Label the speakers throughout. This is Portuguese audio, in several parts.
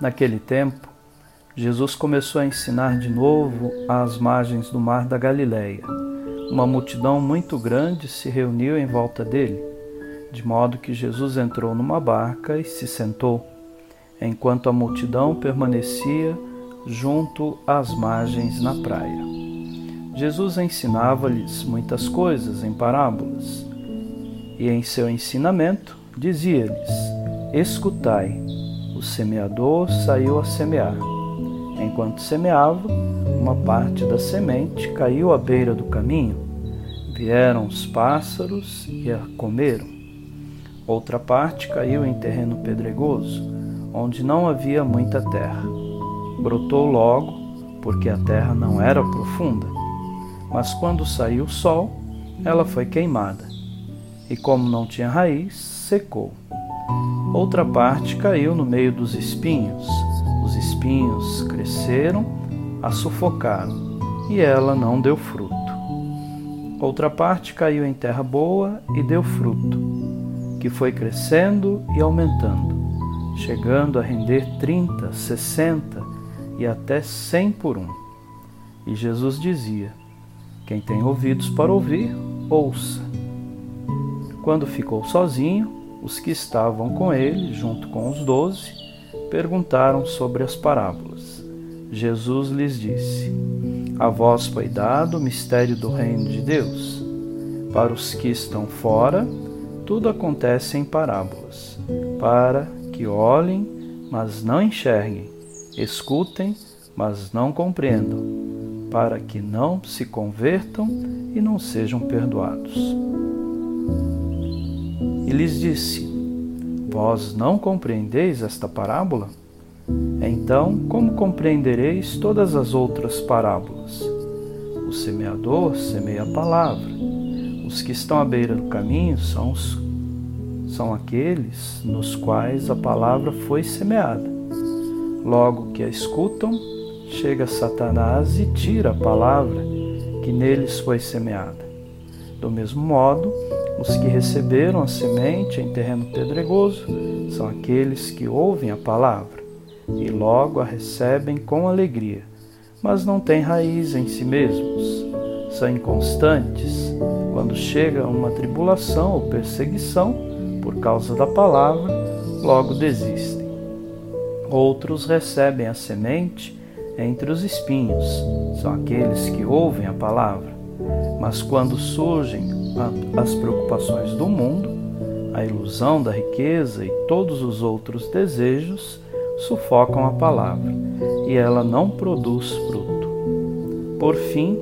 Speaker 1: Naquele tempo, Jesus começou a ensinar de novo às margens do mar da Galileia. Uma multidão muito grande se reuniu em volta dele, de modo que Jesus entrou numa barca e se sentou, enquanto a multidão permanecia junto às margens na praia. Jesus ensinava-lhes muitas coisas em parábolas, e em seu ensinamento dizia-lhes: Escutai o semeador saiu a semear. Enquanto semeava, uma parte da semente caiu à beira do caminho. Vieram os pássaros e a comeram. Outra parte caiu em terreno pedregoso, onde não havia muita terra. Brotou logo, porque a terra não era profunda. Mas quando saiu o sol, ela foi queimada. E como não tinha raiz, secou. Outra parte caiu no meio dos espinhos. Os espinhos cresceram, a sufocaram, e ela não deu fruto. Outra parte caiu em terra boa e deu fruto, que foi crescendo e aumentando, chegando a render trinta, sessenta e até cem por um. E Jesus dizia: Quem tem ouvidos para ouvir, ouça. Quando ficou sozinho, os que estavam com ele, junto com os doze, perguntaram sobre as parábolas. Jesus lhes disse: A vós foi dado o mistério do reino de Deus. Para os que estão fora, tudo acontece em parábolas, para que olhem, mas não enxerguem, escutem, mas não compreendam, para que não se convertam e não sejam perdoados e lhes disse: Vós não compreendeis esta parábola? Então, como compreendereis todas as outras parábolas? O semeador semeia a palavra. Os que estão à beira do caminho são, os, são aqueles nos quais a palavra foi semeada. Logo que a escutam, chega Satanás e tira a palavra que neles foi semeada. Do mesmo modo, os que receberam a semente em terreno pedregoso são aqueles que ouvem a palavra e logo a recebem com alegria, mas não têm raiz em si mesmos. São inconstantes. Quando chega uma tribulação ou perseguição por causa da palavra, logo desistem. Outros recebem a semente entre os espinhos, são aqueles que ouvem a palavra, mas quando surgem as preocupações do mundo, a ilusão da riqueza e todos os outros desejos sufocam a palavra e ela não produz fruto. Por fim,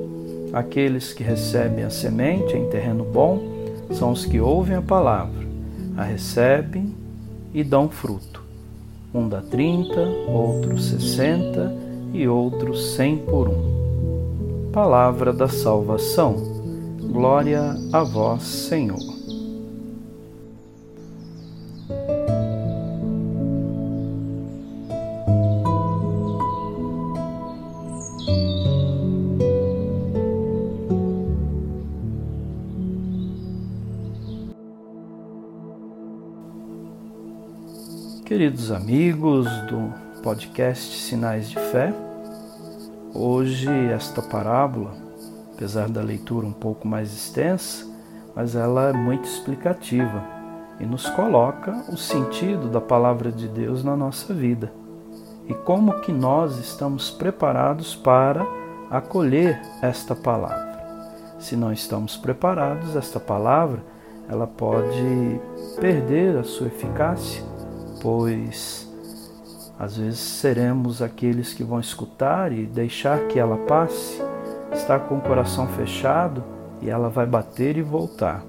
Speaker 1: aqueles que recebem a semente em terreno bom são os que ouvem a palavra, a recebem e dão fruto. Um dá trinta, outro sessenta e outro cem por um. Palavra da salvação. Glória a vós, Senhor. Queridos amigos do podcast Sinais de Fé, hoje esta parábola apesar da leitura um pouco mais extensa, mas ela é muito explicativa e nos coloca o sentido da palavra de Deus na nossa vida e como que nós estamos preparados para acolher esta palavra. Se não estamos preparados, esta palavra ela pode perder a sua eficácia, pois às vezes seremos aqueles que vão escutar e deixar que ela passe, estar com o coração fechado e ela vai bater e voltar.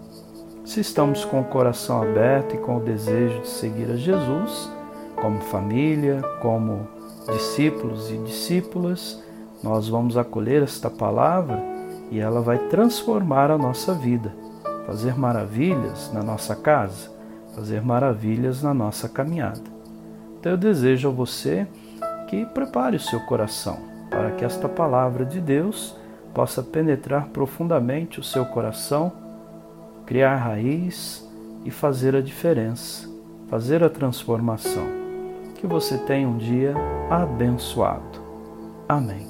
Speaker 1: Se estamos com o coração aberto e com o desejo de seguir a Jesus, como família, como discípulos e discípulas, nós vamos acolher esta palavra e ela vai transformar a nossa vida, fazer maravilhas na nossa casa, fazer maravilhas na nossa caminhada. Então eu desejo a você que prepare o seu coração para que esta palavra de Deus possa penetrar profundamente o seu coração, criar raiz e fazer a diferença, fazer a transformação. Que você tenha um dia abençoado. Amém.